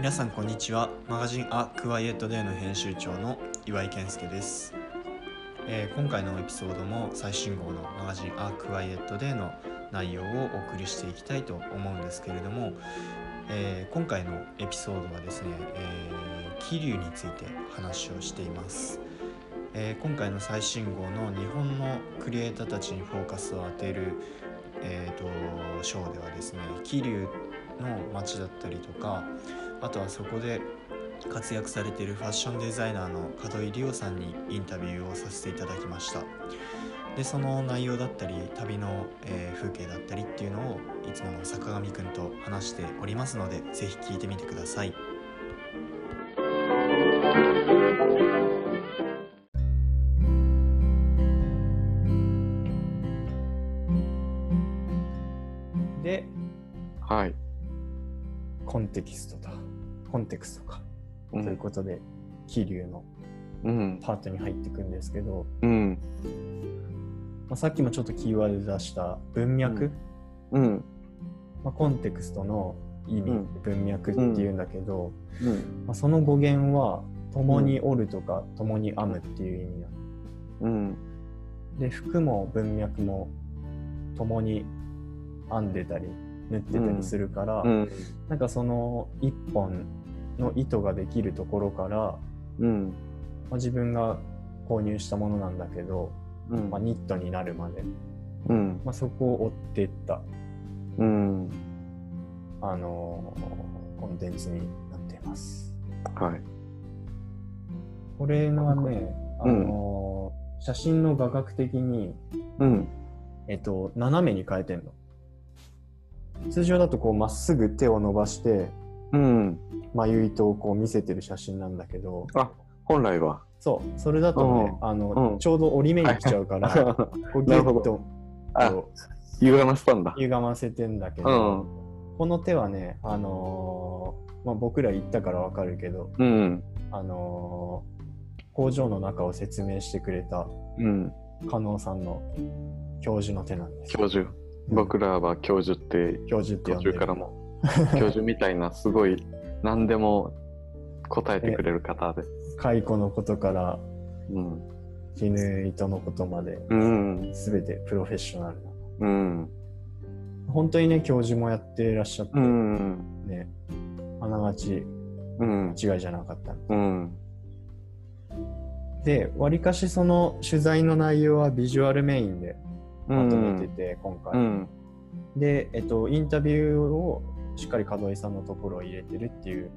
皆さんこんにちは。マガジンアクワイエットデーの編集長の岩井健介です、えー今回のエピソードも最新号のマガジンアクワイエットデーの内容をお送りしていきたいと思うんですけれども、えー今回のエピソードはですね、えー気流について話をしています、えー今回の最新号の日本のクリエイターたちにフォーカスを当てる、えー、と章ではですね桐生の街だったりとかあとはそこで活躍されているファッションデザイナーの門井理央さんにインタビューをさせていただきました。でその内容だったり旅の、えー風景だったりっていうのをいつもの坂上くんと話しておりますのでぜひ聞いてみてください。ではい。コンテキストとか、う。というんことで桐生のうん。パートに入っていくんですけど、うん。まあ、さっきもちょっとキーワードで出した文脈、うん。まあ、コンテクストの意味、うん文脈っていうんだけど、うん。まあ、その語源は共に織るとか共に編むっていう意味なのうん。で服も文脈も共に編んでたり縫ってたりするから、うん。なんかその一本の糸ができるところから、うん。まあ、自分が購入したものなんだけど、うんまあ、ニットになるまで、うん。まあ、そこを追っていった、うん。あのーコンテンツになっています。はい。これはね、あのー写真の画角的に、うん。えっと、斜めに変えてんの。通常だとこうまっすぐ手を伸ばしてうん。眉糸をこう見せてる写真なんだけどあ、本来は。そうそれだとね、うんあのうんちょうど折り目に来ちゃうから、こうギュッと歪ませたんだう。歪ませてんだけうど、ん。この手はね、あのーまあ、僕ら言ったからわかるけど、うん。あのー工場の中を説明してくれたうん。加納さんの教授の手なんです。教授。僕らは教授って、教授って呼途中からも。教授みたいな、すごい、何でも答えてくれる方で。蚕のことからうん。絹糸のことまでうん。全てプロフェッショナルなうん。本当にね教授もやってらっしゃって、うん。ねあながちうん。間違いじゃなかったうん。でわりかしその取材の内容はビジュアルメインでまとめてて、今回、うん。で、えっと、インタビューをしっかり門井さんのところを入れてるっていう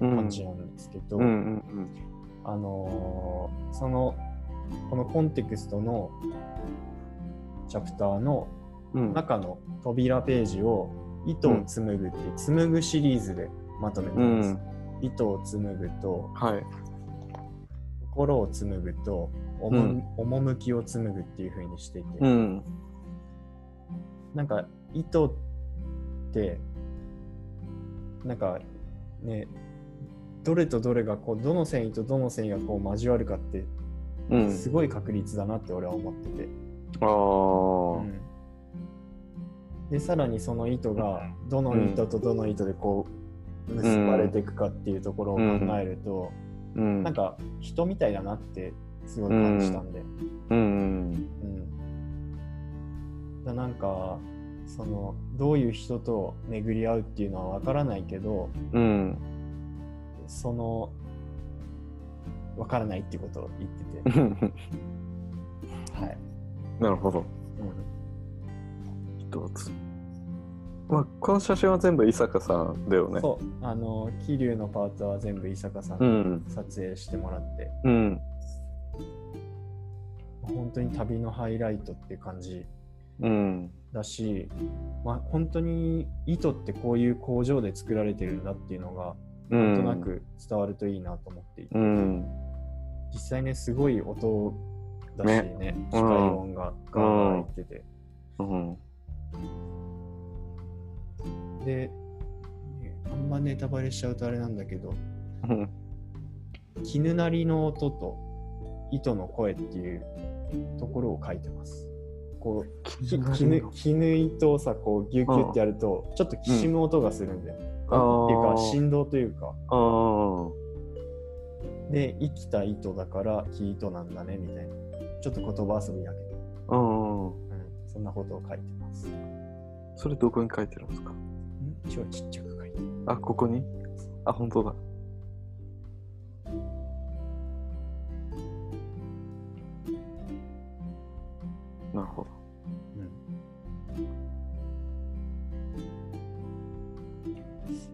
うん。感じなんですけど、うん。うん。あのーそのこのコンテクストのチャプターのうん。中の扉ページを糸を紡ぐっていう紡ぐシリーズでまとめてうます。ん。糸を紡ぐとはい。心を紡ぐとおも、うん趣を紡ぐっていう風にしていて、うん。なんか糸ってなんかねどれとどれがこうどの繊維とどの繊維がこう交わるかってうん。すごい確率だなって俺は思ってて、ああ。うんでさらにその糸がどの糸とどの糸でこう結ばれていくかっていうところを考えると、うん。なんか人みたいだなってすごい感じたんで、うん。うんだなんかそのどういう人と巡り合うっていうのは分からないけどうん。その分からないっていうことを言ってて、はい、なるほど。うん一つ。まあ、この写真は全部伊坂さんだよね。そうあの桐生のパートは全部伊坂さんにうん。撮影してもらって、うん。本当に旅のハイライトっていう感じうん。だし、まあ、本当に糸ってこういう工場で作られてるんだっていうのがうなんとん。なく伝わるといいなと思っていて、うん。実際ねすごい音だしねね機械音がガンガン入ってて、うん。で、ねあんまネタバレしちゃうとあれなんだけどうん。絹鳴りの音と糸の声っていうところを書いてます。こうき絹絹糸をさこうギュッギュッってやるとちょっときしむ音がするんだよ、あーっていうか振動というか。ああ。で生きた糸だから木糸なんだねみたいな。ちょっと言葉遊びだけど、うん。うん、そんなことを書いてます。んそれどこに書いてるんですか？超ちっちゃく書いてる。あ、ここに？あ、本当だ。なるほど。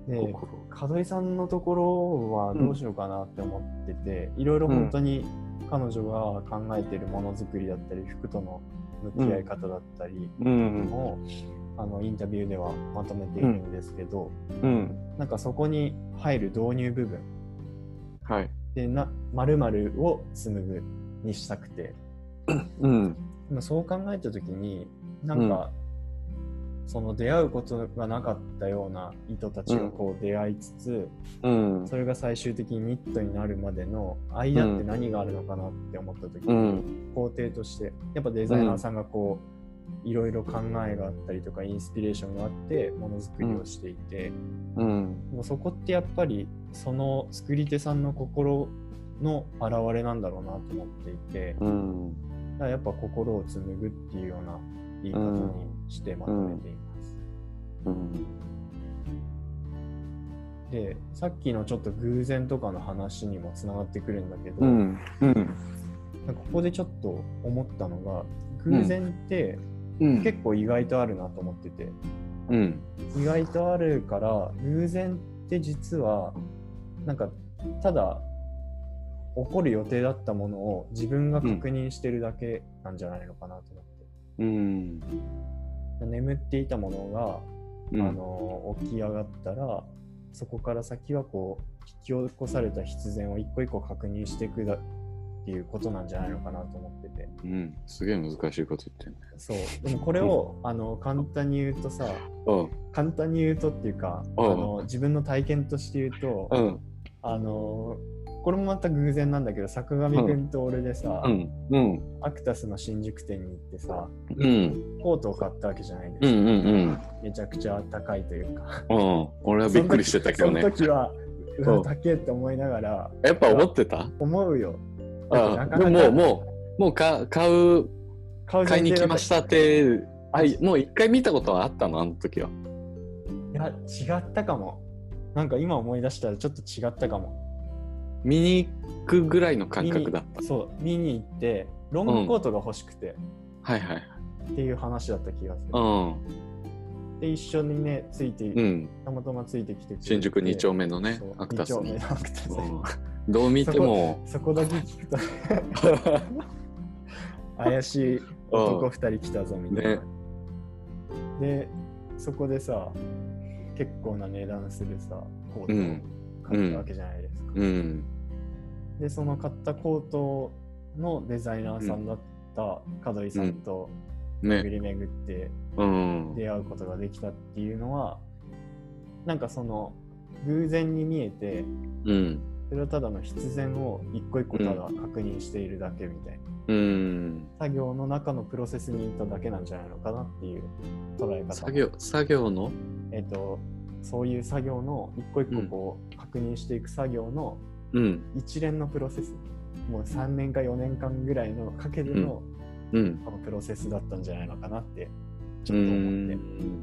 で心門井さんのところはどうしようかなって思ってて、いろいろ本当に彼女が考えてるものづくりだったり服との向き合い方だったりうん。を、あのインタビューではまとめているんですけど、うん。なんかそこに入る導入部分はい。でな〇〇を紡ぐにしたくてうん。そう考えた時になんか、その出会うことがなかったような糸たちがこう出会いつつ、うん。それが最終的にニットになるまでの間って何があるのかなって思った時に、うん。工程としてやっぱデザイナーさんがこういろいろ考えがあったりとかインスピレーションがあってものづくりをしていて、うん。もうそこってやっぱりその作り手さんの心の表れなんだろうなと思っていて、うん。だからやっぱ心を紡ぐっていうような言い方にしてまとめています。うん。でさっきのちょっと偶然とかの話にもつながってくるんだけど、うん。うん。ここでちょっと思ったのが偶然ってうん。結構意外とあるなと思ってて、うん。意外とあるから偶然って実はなんかただ起こる予定だったものを自分が確認してるだけなんじゃないのかなと思って、うん。眠っていたものが、うん。あの起き上がったらそこから先はこう引き起こされた必然を一個一個確認していくだっていうことなんじゃないのかなと思っててうん。すげえ難しいこと言ってるね。そうでもこれを、あの簡単に言うとさうん。簡単に言うとっていうか、あうんの自分の体験として言うと、うん。あのこれもまた偶然なんだけど坂上くんと俺でさ、うん。うん。アクタスの新宿店に行ってさうん。コートを買ったわけじゃないですか、うん。うん。めちゃくちゃ高いというかうん。俺はびっくりしてたけどねその。時はううんわ高えって思いながらやっぱ思ってた？思うよなかなかでももう、もう、もうか買う、買う買いに来ましたって、あもう一回見たことはあったの？あの時は。いや違ったかもなんか今思い出したらちょっと違ったかも見に行くぐらいの感覚だった。そう見に行ってロングコートが欲しくて、はいはい。っていう話だった気がする、うん。で一緒にねついて、うん。たまたまついてきて新宿2丁目のねアクタスに。二丁目。のアクタスうん。どう見ても、そこだけ聞くと。怪しい男二人来たぞみたいな、ね。でそこでさ結構な値段するさコートをうん。買ったわけじゃないですか、うん。でその買ったコートのデザイナーさんだった門井さんと巡ね。り巡ってうん。出会うことができたっていうのはなんかその偶然に見えてうん。それはただの必然を一個一個ただ確認しているだけみたいな、うん。作業の中のプロセスにいただけなんじゃないのかなっていう捉え方作業、作業の？えっ、とそういう作業の一個一個こう確認していく作業のうん。一連のプロセスもう3年か4年間ぐらいのかけてのうん。このプロセスだったんじゃないのかなってちうょっと思って、ん。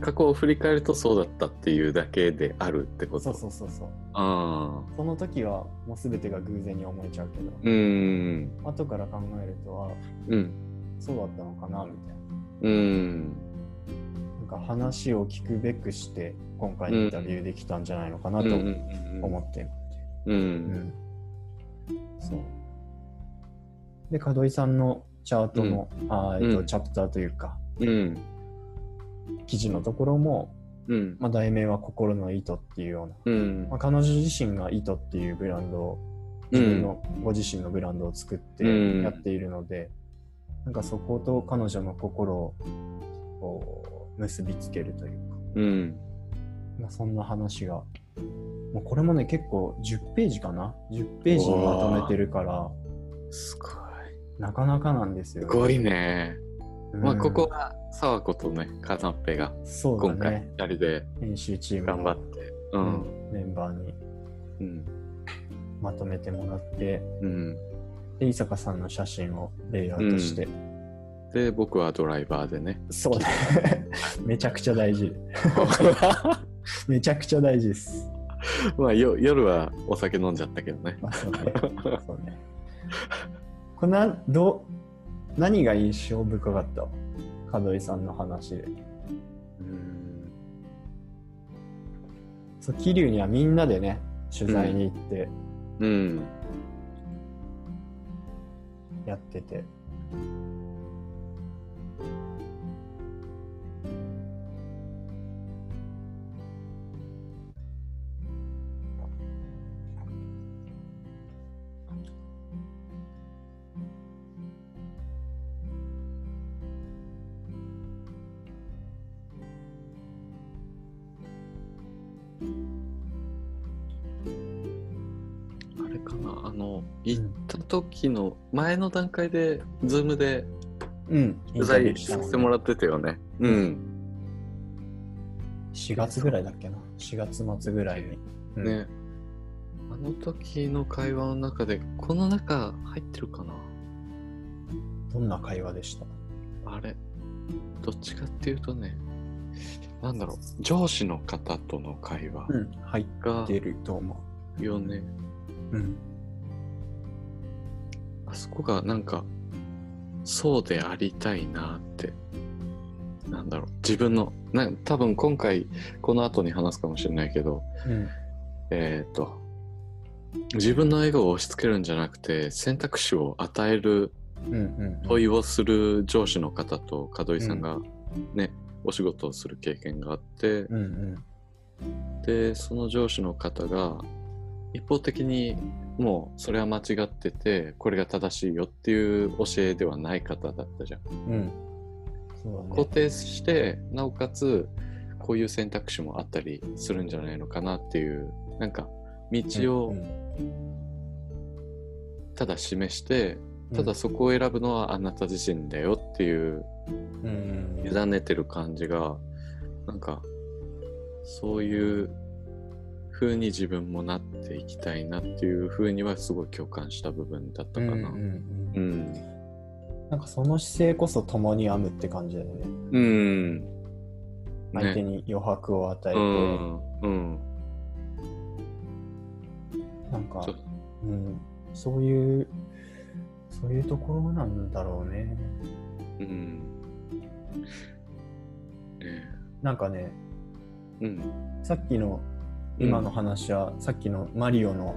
過去を振り返るとそうだったっていうだけであるってこと？そうそうそうそうああ。その時はもう全てが偶然に思えちゃうけど、うん。後から考えるとはうん。そうだったのかなみたいうん。ななんか話を聞くべくして今回インタビューできたんじゃないのかなと思ってるう。うんんそう。で門井さんのチャートの、あーえっとうん。チャプターというかうん。記事のところも、うん。まあ、題名は心の糸っていうような、うん。まあ、彼女自身が糸っていうブランドを自分の、ご自身のブランドを作ってうん。やっているので、なんかそこと彼女の心をこう結びつけるというか、うん。まあ、そんな話がもうこれもね結構10ページかな？10ページにまとめてるからすごい。なかなかなんですよ、すごいね。まあ、うんここは沢子とね、カナッペがそうだ今回ね。2人で編集チームの頑張って、う、うんんメンバーにうん、まとめてもらって、うん。で、伊坂さんの写真をレイアウトして、で、僕はドライバーでね。そうね。めちゃくちゃ大事。めちゃくちゃ大事です。まあ、よ夜はお酒飲んじゃったけどね。まあそうね。そうね。こどう、何が印象深かった？門井さんの話で。うんそう、桐生にはみんなでね、取材に行ってうん。やってて。った時の前の段階で、ズームでうん。取材させてもらってたよね。うん。4月ぐらいだっけな。4月末ぐらいに。うんね。あの時の会話の中で、この中入ってるかな？どんな会話でした？あれ、どっちかっていうとね、なんだろう、上司の方との会話うん。入っがてると思よね。う。うん。あそこがなんか、そうでありたいなって、なんだろう、自分の、な多分今回、この後に話すかもしれないけど、うん。えっ、と、自分の笑顔を押し付けるんじゃなくて、選択肢を与えるうんうん。問いをする上司の方と門井さんがね、お仕事をする経験があって、うんうん。でその上司の方が一方的にもうそれは間違っててこれが正しいよっていう教えではない方だったじゃん。うん。そうだね。固定してなおかつこういう選択肢もあったりするんじゃないのかなっていうなんか道をただ示して、ただそこを選ぶのはあなた自身だよっていううん、委ねてる感じがなんかそういう風に自分もなっていきたいなっていう風にはすごい共感した部分だったかな。うんうんうんうん。なんかその姿勢こそ共に編むって感じだよね。うん。相手ね。に余白を与えて、うん。うん。なんかそう、うん、そういう、そういうところなんだろうね。うん。ねなんかね、うん。さっきの今の話は、さっきのマリオの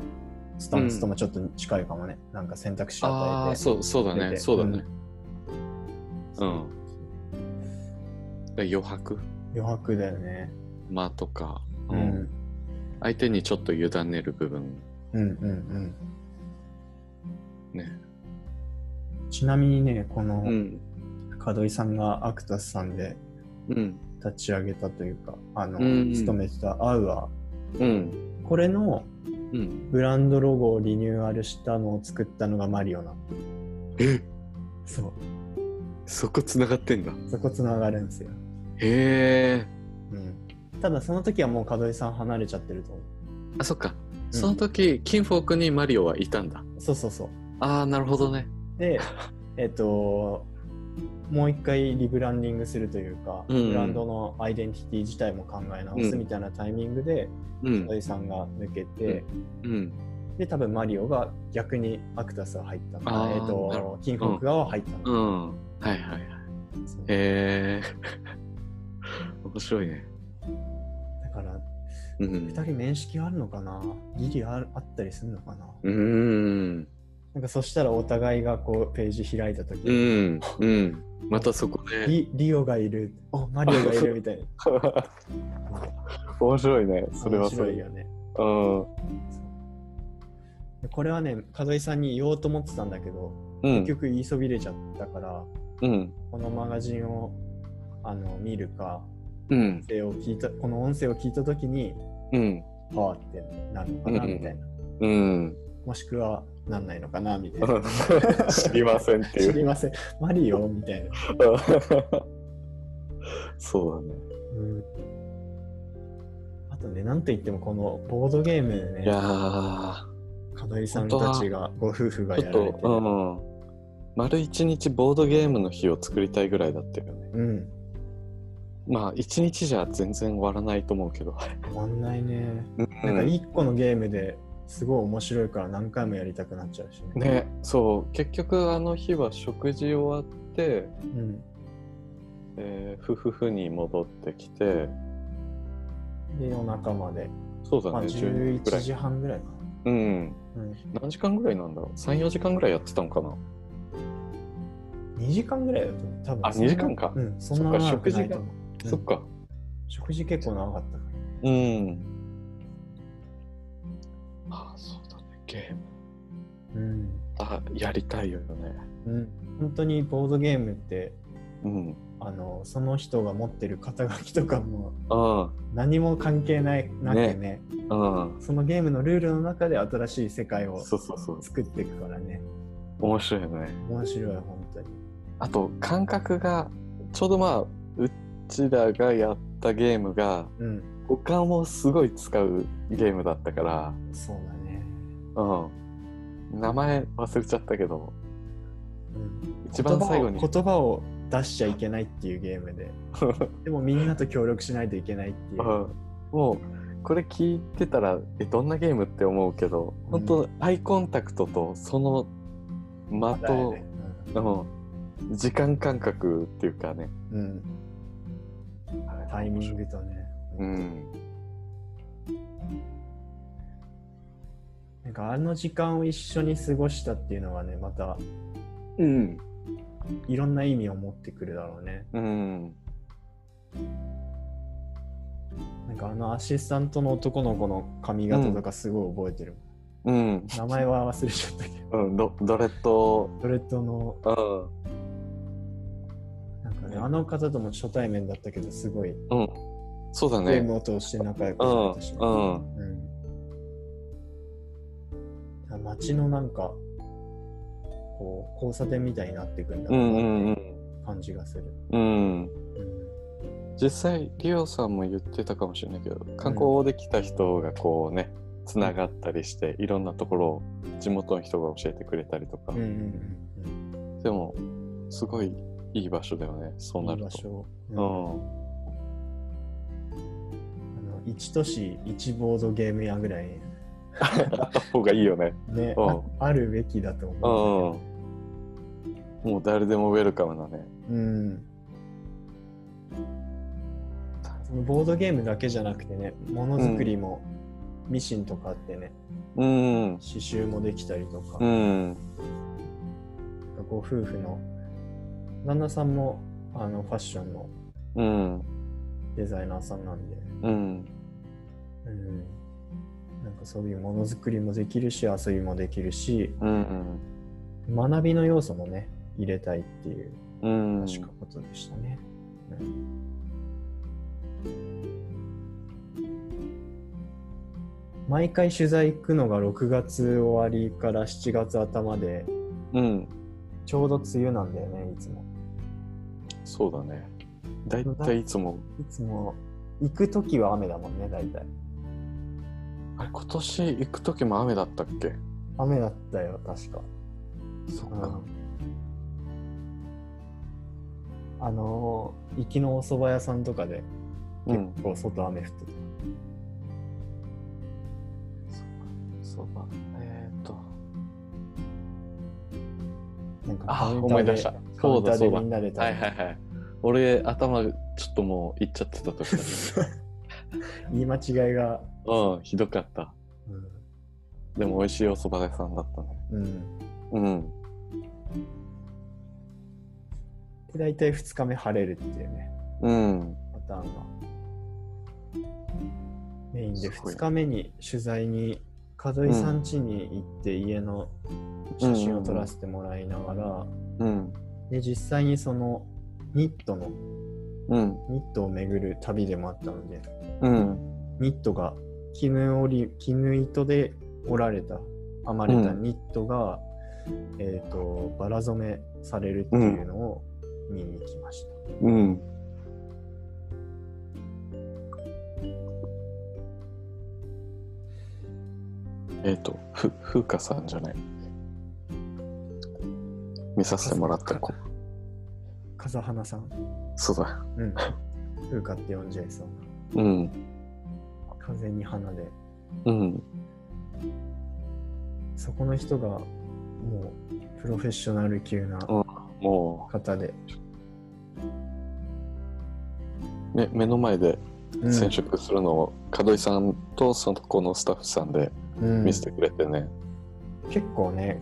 スタンスともちょっと近いかもね。なんか選択肢を与えて。ああ、そう、そうだね。そうだね。うんうん。余白余白だよね。間とか、う。ん。相手にちょっと委ねる部分。うんうんうん。ね。ちなみにね、このうん。門井さんがアクタスさんでうん。立ち上げたというか、あの、うん勤めてたアウアうん。ー。これのうん。ブランドロゴをリニューアルしたのを作ったのがマリオなの。え？そう。そこ繋がってんだ。そこつながるんですよ。へえ。うん。ただその時はもう門井さん離れちゃってると思あ、そっか。その時、キンフォークにマリオはいたんだ。う。そうそうそう。ああ、なるほどね。で、えっと、もう一回リブランディングするというか、うんブランドのアイデンティティ自体も考え直すみたいなタイミングで、うん門。井さんが抜けて、うん。で、多分マリオが逆にアクタスが入ったのえっなるほと、キングコンク側は入ったうの。ん。はいはいはい。へえ。面白いね。だから、うん二。人面識あるのかな？ギリああったりするのかな？うーん。なんかそしたらお互いがこうページ開いた時うに、ん。うん。またそこで。リリオがいる、おマリオがいるみたいな。面白いね。それは面それ。白いよね。うん。でこれはね、門井さんに言おうと思ってたんだけど、うん。結局言いそびれちゃったから、うん。このマガジンをあの見るか、うん。音声を聞いたこの音声を聞いたときに、うん。はあってなるのかなうんみたいな。うん。もしくは、なんないのかなみたいな。知りませんっていう。知りません。マリオみたいな。そうだね。うんあとね、なんといってもこのボードゲームでね、いやー、門井さんたちが、ご夫婦がやられてと、うん。丸一日ボードゲームの日を作りたいぐらいだったよね。うん。まあ、一日じゃ全然終わらないと思うけど。終わんないね。うなんか一個のゲームですごい面白いから何回もやりたくなっちゃうしね。ね、そう、結局あの日は食事終わって、うん。えー、夫婦に戻ってきて、で、夜中まで。まあ、そうだね、12ぐら11い。時半ぐらいかうん。な。うん。何時間ぐらいなんだろう ?3、4時間ぐらいやってたのかな？2時間ぐらいだと思う。多分あそんな2時間かうん、そんな長くないと思う。うんそっか。食事結構長かったから。うん。ああ、そうだね、ゲーム。うん。あやりたいよね。うん。本当にボードゲームって、うん。あの、その人が持ってる肩書きとかもあ何も関係ないなくねあ、うん。そのゲームのルールの中で新しい世界をそうそうそう。作っていくからね。面白いよね。面白い、本当に。あと、感覚が、ちょうどまあ、うちらがやったゲームが、うん。五感をすごい使うゲームだったから、そうだね。うん。名前忘れちゃったけど、うん、一番最後に。言葉を出しちゃいけないっていうゲームで。でもみんなと協力しないといけないっていう。うん。もうこれ聞いてたらえどんなゲームって思うけど、うん。本当アイコンタクトとその間と、だよね。うん、時間感覚っていうかね。うん。うんタイミングとね。うん。なんかあの時間を一緒に過ごしたっていうのがね、またうん。いろんな意味を持ってくるだろうね。うん。なんかあのアシスタントの男の子の髪型とかすごい覚えてる。うん。名前は忘れちゃったけど。うんドドレッド。ドレッドの、うん。なんかね、あの方とも初対面だったけど、すごいうんそうだね。ゲームを通して仲良くうんなったし、うんうん。街のなんか、こう、交差点みたいになっていくんだうろうなって感じがする。うん。実際リオさんも言ってたかもしれないけど観光で来た人がこうねつながったりしていろんなところを地元の人が教えてくれたりとか、うんうんでもすごいいい場所だよねそううん、ないると。い場所。ううんあんの一都市一ボードゲーム屋ぐらい。あった方がいいよね。ね、うん。ああるべきだとう。ん。思う。もう誰でもウェルカムなね。うん。そのボードゲームだけじゃなくてね、ものづくりもミシンとかあってね、うん。刺繍もできたりとか、うん。ご夫婦の旦那さんもあのファッションのうん。デザイナーさんなんで、うんうん、なんかそういうものづくりもできるし遊びもできるしうん学びの要素もね入れたいっていううん確かことでしたね。うん毎回取材行くのが6月終わりから7月頭でうんちょうど梅雨なんだよねいつも。そうだね。だいたいいつもいつも行く時は雨だもんね大体。あれ今年行く時も雨だったっけ？雨だったよ確か。そっうん。あのー行きのお蕎麦屋さんとかでうん。結構外雨降ってた。そうだえーっと。なんかあ思い出した。そうだそうだ。みんなで食べはいはいはい。俺頭ちょっともういっちゃってた時だ 言い間違いが、うんひどかった。うでも美味しいお蕎麦屋さんだったね。んうん、うん。で大体2日目晴れるっていうね。うん。パターンが。メインですごい。2日目に取材に門井さん家に行って家の写真を撮らせてもらいながら、うん。で実際にそのニットのうん。ニットを巡る旅でもあったのでうん。ニットが絹織り絹糸で織られた編まれたニットが、えっ、と、バラ染めされるっていうのを見に行きました。うん。えっ、と、ふ、ふうかさんじゃない？見させてもらった子。風花さん。そうだ。うん。風花って呼んじゃいそうな。うん。風に花で。うん。そこの人がもうプロフェッショナル級なも方で。う、目目の前でうん染色するのを、門井さんとその子のスタッフさんでうん見せてくれてね。結構ね、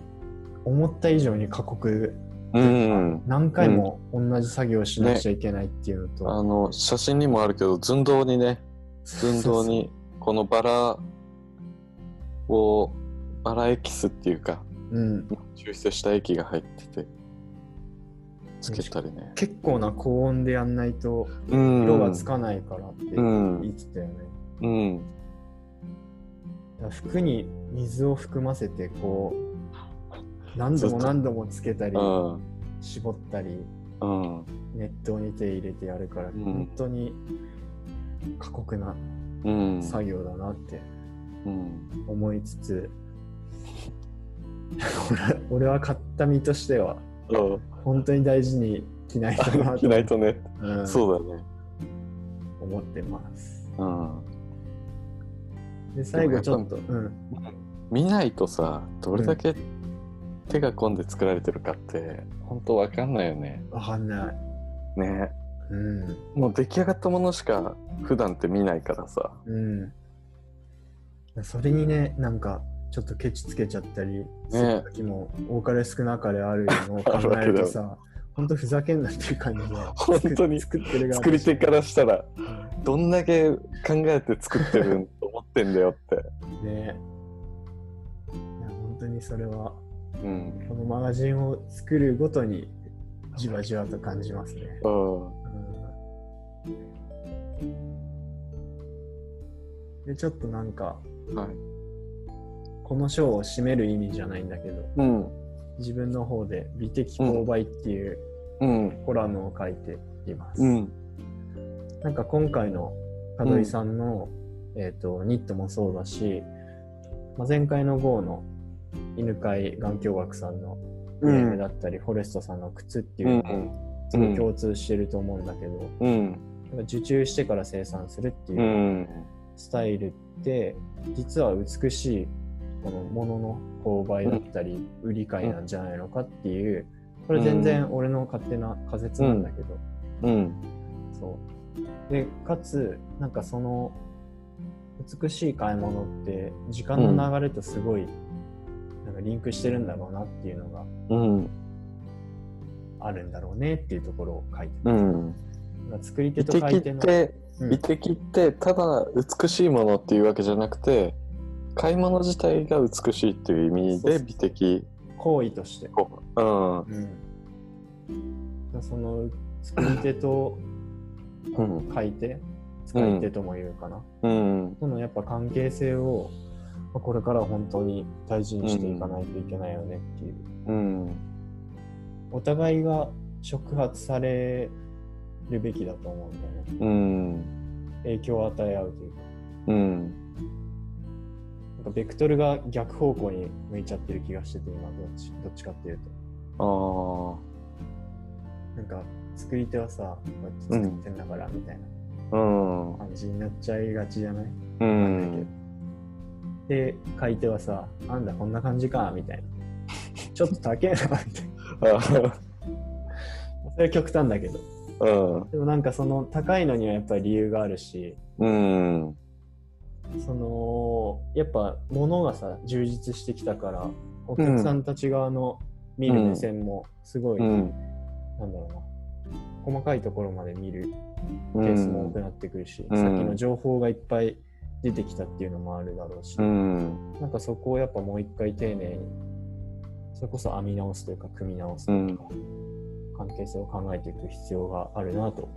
思った以上に過酷うん。何回も同じ作業をしなくちゃいけないっていうのと、あの、写真にもあるけど、寸胴にね、寸胴にこのバラをバラエキスっていうかうん、抽出した液が入っててつけたりね。結構な高温でやんないとうん。色がつかないからってうん。言ってたよね。うん。だから服に水を含ませてこう何度も何度もつけたりうん。絞ったりうん。熱湯に手入れてやるから、ん。本当に過酷なうん。作業だなってうん。思いつつ、俺 俺は買った身としては本当に大事に着ないとなと。着ないとね。うん。そうだね。思ってます。うん。で最後ちょっと、でうん、見ないとさどれだけ手が込んで作られてるかって本当わかんないよね。わかんない。ねうん、もう出来上がったものしか普段って見ないからさうん。それにね、なんかちょっとケチつけちゃったりする時も多かれ少なかれあるのを考えるとさ、本当ふざけんなっていう感じで本当に作ってる側作り手からしたらうんどんだけ考えて作ってると思ってんだよって。ねいや本当にそれはうん。このマガジンを作るごとにじわじわと感じますね。うん。うんでちょっとなんかはい。この章を締める意味じゃないんだけどうん。自分の方で美的勾配っていううん。コラムを書いています。うん。なんか今回の門井さんの、えー、とニットもそうだし、まあ、前回の GO の犬飼眼鏡学さんのフレームだったり、フォレストさんの靴っていううのもん。すごい共通してると思うんだけど、受注してから生産するってう。いうんスタイルって実は美しいこのものの購買だったり売り買いなんじゃないのかっていうこれ全然俺の勝手な仮説なんだけど、うん。そうでかつなんかその美しい買い物って時間の流れとすごいなんかリンクしてるんだろうなっていうのがうん。あるんだろうねっていうところを書いてうます。ん。作り手と買い手の美的ってただ美しいものっていうわけじゃなくて、買い物自体が美しいっていう意味で美的。行為として。うん。うん、その作り手とうん。買い手使い手とも言うかな、うん。そのやっぱ関係性をまあこれからは本当に大事にしていかないといけないよねっていう、うん。お互いが触発されるべきだと思うんだよね。うん。影響を与え合うというか。うん。なんかベクトルが逆方向に向いちゃってる気がしてて今どっちどっちかっていうと。ああ。なんか作り手はさこうやって作ってんだからみたいな。うん。感じになっちゃいがちじゃない、うわかんないけど。ん。で買い手はさなんだこんな感じかみたいな。ちょっと高えなみたいな。あそれは極端だけどうん。でもなんかその高いのにはやっぱり理由があるしうん。そのやっぱ物がさ充実してきたからお客さんたち側の見る目線もすごい、うん。なんだろうな細かいところまで見るケケースも多くなってくるし、うんさっきの情報がいっぱい出てきたっていうのもあるだろうし、うん。なんかそこをやっぱもう一回丁寧にそれこそ編み直すというか組み直すというか、関係性を考えていく必要があるなと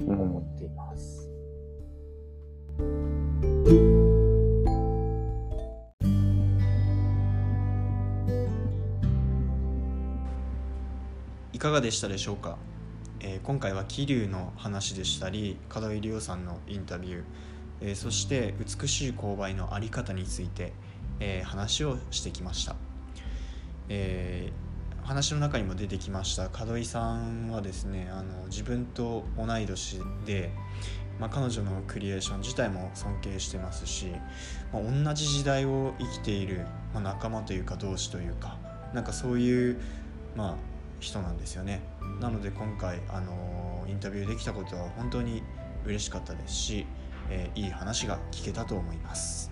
思っています。うんいかがでしたでしょうか、えー、今回は桐生の話でしたり門井亮さんのインタビュー、えー、そして美しい勾配の在り方について、えー、話をしてきました、え話の中にも出てきました。門井さんはですねあの自分と同い年で、まあ、彼女のクリエーション自体も尊敬してますし、まあ、同じ時代を生きている、まあ、仲間というか同志というかなんかそういう、まあ、人なんですよね。なので今回、あのインタビューできたことは本当に嬉しかったですし、えーいい話が聞けたと思います、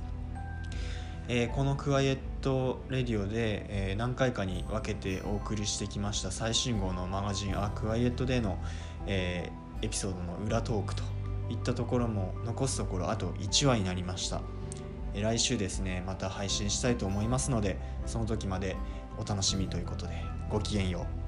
えーこのクワイエットレディオで、えー何回かに分けてお送りしてきました最新号のマガジン「アクワイエットデーの、えーエピソードの裏トークといったところも残すところあと1話になりました。えー来週ですねまた配信したいと思いますのでその時までお楽しみということでごきげんよう。